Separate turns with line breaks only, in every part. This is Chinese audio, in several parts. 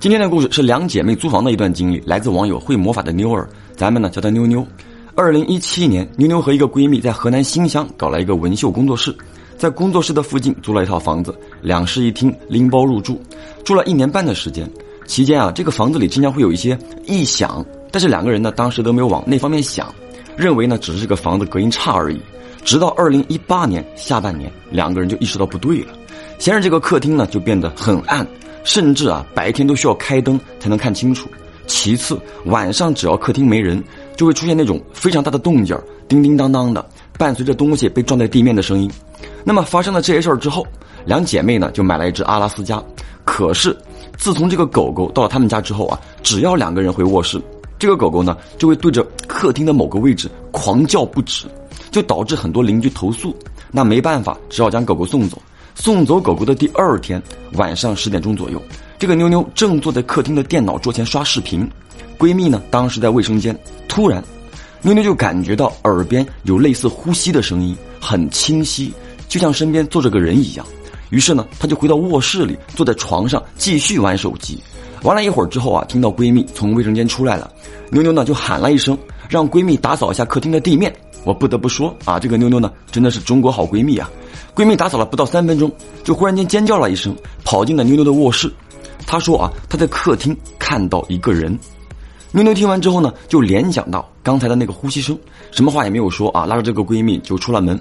今天的故事是两姐妹租房的一段经历，来自网友会魔法的妞儿，咱们呢叫她妞妞。二零一七年，妞妞和一个闺蜜在河南新乡搞了一个纹绣工作室，在工作室的附近租了一套房子，两室一厅，拎包入住，住了一年半的时间。期间啊，这个房子里经常会有一些异响，但是两个人呢当时都没有往那方面想，认为呢只是这个房子隔音差而已。直到二零一八年下半年，两个人就意识到不对了，先是这个客厅呢就变得很暗。甚至啊，白天都需要开灯才能看清楚。其次，晚上只要客厅没人，就会出现那种非常大的动静叮叮当当的，伴随着东西被撞在地面的声音。那么发生了这些事儿之后，两姐妹呢就买了一只阿拉斯加。可是，自从这个狗狗到了他们家之后啊，只要两个人回卧室，这个狗狗呢就会对着客厅的某个位置狂叫不止，就导致很多邻居投诉。那没办法，只好将狗狗送走。送走狗狗的第二天晚上十点钟左右，这个妞妞正坐在客厅的电脑桌前刷视频，闺蜜呢当时在卫生间。突然，妞妞就感觉到耳边有类似呼吸的声音，很清晰，就像身边坐着个人一样。于是呢，她就回到卧室里，坐在床上继续玩手机。玩了一会儿之后啊，听到闺蜜从卫生间出来了，妞妞呢就喊了一声，让闺蜜打扫一下客厅的地面。我不得不说啊，这个妞妞呢真的是中国好闺蜜啊。闺蜜打扫了不到三分钟，就忽然间尖叫了一声，跑进了妞妞的卧室。她说：“啊，她在客厅看到一个人。”妞妞听完之后呢，就联想到刚才的那个呼吸声，什么话也没有说啊，拉着这个闺蜜就出了门。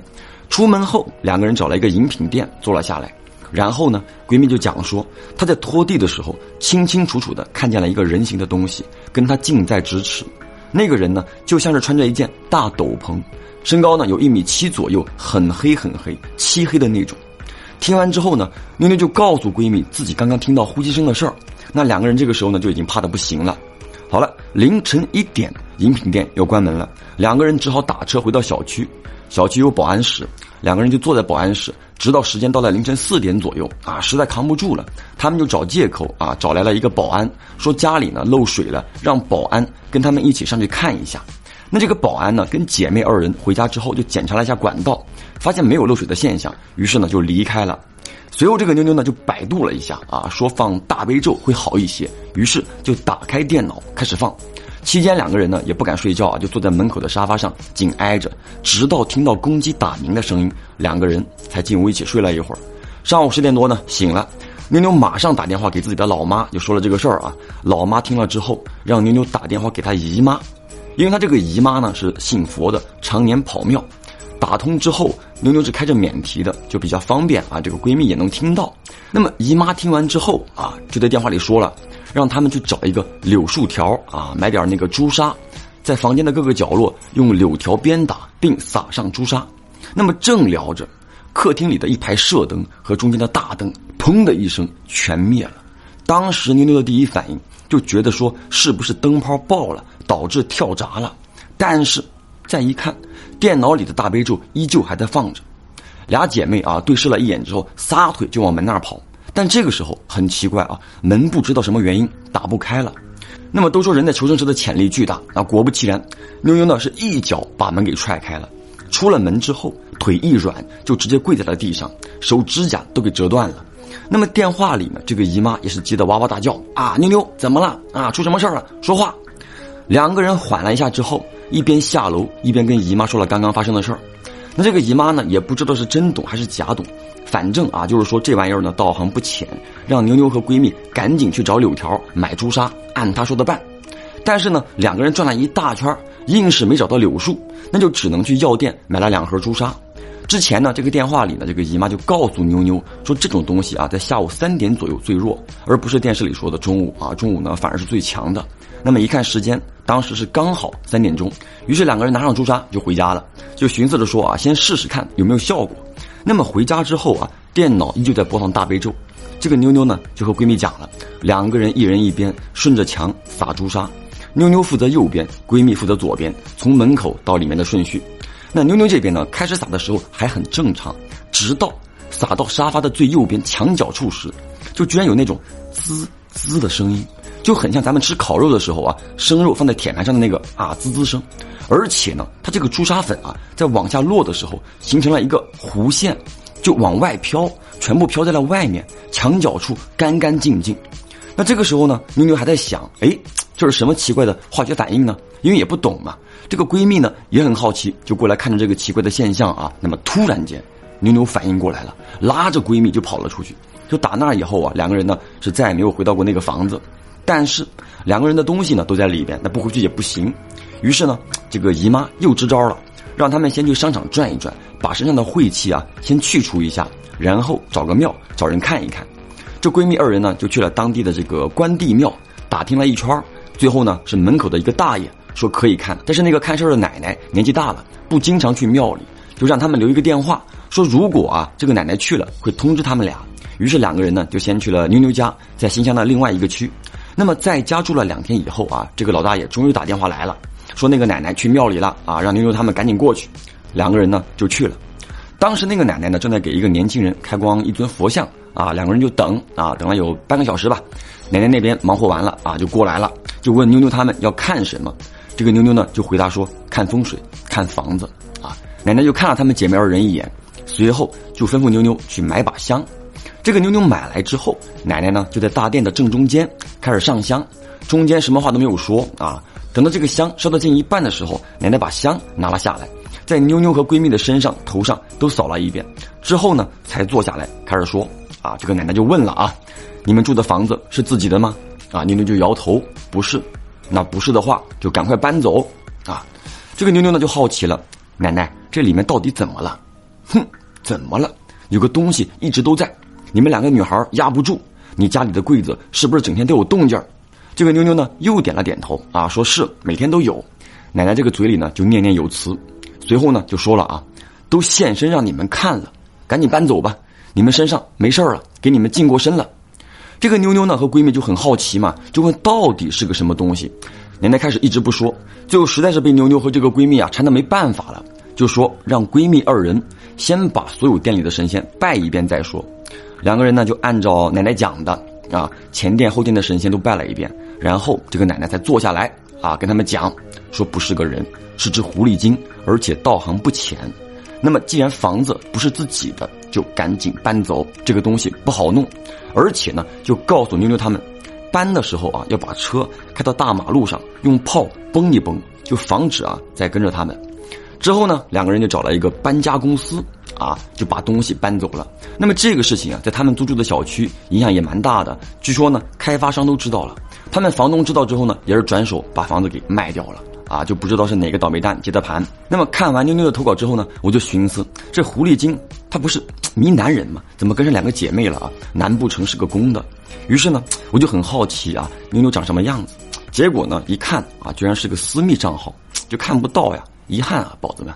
出门后，两个人找了一个饮品店坐了下来。然后呢，闺蜜就讲说，她在拖地的时候，清清楚楚的看见了一个人形的东西，跟她近在咫尺。那个人呢，就像是穿着一件大斗篷。身高呢有一米七左右，很黑很黑，漆黑的那种。听完之后呢，妞妞就告诉闺蜜自己刚刚听到呼吸声的事儿。那两个人这个时候呢就已经怕的不行了。好了，凌晨一点，饮品店要关门了，两个人只好打车回到小区。小区有保安室，两个人就坐在保安室，直到时间到了凌晨四点左右啊，实在扛不住了，他们就找借口啊，找来了一个保安，说家里呢漏水了，让保安跟他们一起上去看一下。那这个保安呢，跟姐妹二人回家之后就检查了一下管道，发现没有漏水的现象，于是呢就离开了。随后这个妞妞呢就百度了一下啊，说放大悲咒会好一些，于是就打开电脑开始放。期间两个人呢也不敢睡觉啊，就坐在门口的沙发上紧挨着，直到听到公鸡打鸣的声音，两个人才进屋一起睡了一会儿。上午十点多呢醒了，妞妞马上打电话给自己的老妈，就说了这个事儿啊。老妈听了之后，让妞妞打电话给她姨妈。因为她这个姨妈呢是信佛的，常年跑庙。打通之后，妞妞是开着免提的，就比较方便啊。这个闺蜜也能听到。那么姨妈听完之后啊，就在电话里说了，让他们去找一个柳树条啊，买点那个朱砂，在房间的各个角落用柳条鞭打，并撒上朱砂。那么正聊着，客厅里的一排射灯和中间的大灯，砰的一声全灭了。当时妞妞的第一反应就觉得说，是不是灯泡爆了？导致跳闸了，但是再一看，电脑里的大悲咒依旧还在放着。俩姐妹啊对视了一眼之后，撒腿就往门那儿跑。但这个时候很奇怪啊，门不知道什么原因打不开了。那么都说人在求生时的潜力巨大，那果不其然，妞妞呢是一脚把门给踹开了。出了门之后，腿一软就直接跪在了地上，手指甲都给折断了。那么电话里呢，这个姨妈也是急得哇哇大叫啊，妞妞怎么了啊？出什么事了？说话。两个人缓了一下之后，一边下楼一边跟姨妈说了刚刚发生的事儿。那这个姨妈呢，也不知道是真懂还是假懂，反正啊，就是说这玩意儿呢道行不浅，让妞妞和闺蜜赶紧去找柳条买朱砂，按她说的办。但是呢，两个人转了一大圈，硬是没找到柳树，那就只能去药店买了两盒朱砂。之前呢，这个电话里呢，这个姨妈就告诉妞妞说，这种东西啊，在下午三点左右最弱，而不是电视里说的中午啊，中午呢反而是最强的。那么一看时间，当时是刚好三点钟，于是两个人拿上朱砂就回家了，就寻思着说啊，先试试看有没有效果。那么回家之后啊，电脑依旧在播放大悲咒，这个妞妞呢就和闺蜜讲了，两个人一人一边顺着墙撒朱砂，妞妞负责右边，闺蜜负责左边，从门口到里面的顺序。那妞妞这边呢，开始撒的时候还很正常，直到撒到沙发的最右边墙角处时，就居然有那种滋滋的声音。就很像咱们吃烤肉的时候啊，生肉放在铁盘上的那个啊滋滋声，而且呢，它这个朱砂粉啊，在往下落的时候，形成了一个弧线，就往外飘，全部飘在了外面，墙角处干干净净。那这个时候呢，妞妞还在想，哎，这是什么奇怪的化学反应呢？因为也不懂嘛。这个闺蜜呢也很好奇，就过来看着这个奇怪的现象啊。那么突然间，妞妞反应过来了，拉着闺蜜就跑了出去。就打那以后啊，两个人呢是再也没有回到过那个房子。但是两个人的东西呢都在里边，那不回去也不行。于是呢，这个姨妈又支招了，让他们先去商场转一转，把身上的晦气啊先去除一下，然后找个庙找人看一看。这闺蜜二人呢就去了当地的这个关帝庙，打听了一圈最后呢是门口的一个大爷说可以看，但是那个看事的奶奶年纪大了，不经常去庙里，就让他们留一个电话，说如果啊这个奶奶去了会通知他们俩。于是两个人呢就先去了妞妞家，在新乡的另外一个区。那么在家住了两天以后啊，这个老大爷终于打电话来了，说那个奶奶去庙里了啊，让妞妞他们赶紧过去。两个人呢就去了。当时那个奶奶呢正在给一个年轻人开光一尊佛像啊，两个人就等啊，等了有半个小时吧。奶奶那边忙活完了啊，就过来了，就问妞妞他们要看什么。这个妞妞呢就回答说看风水，看房子啊。奶奶就看了他们姐妹二人一眼，随后就吩咐妞妞去买把香。这个妞妞买来之后，奶奶呢就在大殿的正中间开始上香，中间什么话都没有说啊。等到这个香烧到近一半的时候，奶奶把香拿了下来，在妞妞和闺蜜的身上、头上都扫了一遍，之后呢才坐下来开始说啊。这个奶奶就问了啊：“你们住的房子是自己的吗？”啊，妞妞就摇头不是。那不是的话，就赶快搬走啊。这个妞妞呢就好奇了，奶奶这里面到底怎么了？哼，怎么了？有个东西一直都在。你们两个女孩压不住，你家里的柜子是不是整天都有动静这个妞妞呢又点了点头啊，说是每天都有。奶奶这个嘴里呢就念念有词，随后呢就说了啊，都现身让你们看了，赶紧搬走吧，你们身上没事了，给你们净过身了。这个妞妞呢和闺蜜就很好奇嘛，就问到底是个什么东西。奶奶开始一直不说，最后实在是被妞妞和这个闺蜜啊缠得没办法了，就说让闺蜜二人先把所有店里的神仙拜一遍再说。两个人呢，就按照奶奶讲的啊，前殿后殿的神仙都拜了一遍，然后这个奶奶才坐下来啊，跟他们讲说不是个人，是只狐狸精，而且道行不浅。那么既然房子不是自己的，就赶紧搬走，这个东西不好弄。而且呢，就告诉妞妞他们，搬的时候啊，要把车开到大马路上，用炮崩一崩，就防止啊再跟着他们。之后呢，两个人就找了一个搬家公司。啊，就把东西搬走了。那么这个事情啊，在他们租住的小区影响也蛮大的。据说呢，开发商都知道了，他们房东知道之后呢，也是转手把房子给卖掉了。啊，就不知道是哪个倒霉蛋接的盘。那么看完妞妞的投稿之后呢，我就寻思，这狐狸精她不是迷男人吗？怎么跟上两个姐妹了啊？难不成是个公的？于是呢，我就很好奇啊，妞妞长什么样子？结果呢，一看啊，居然是个私密账号，就看不到呀，遗憾啊，宝子们。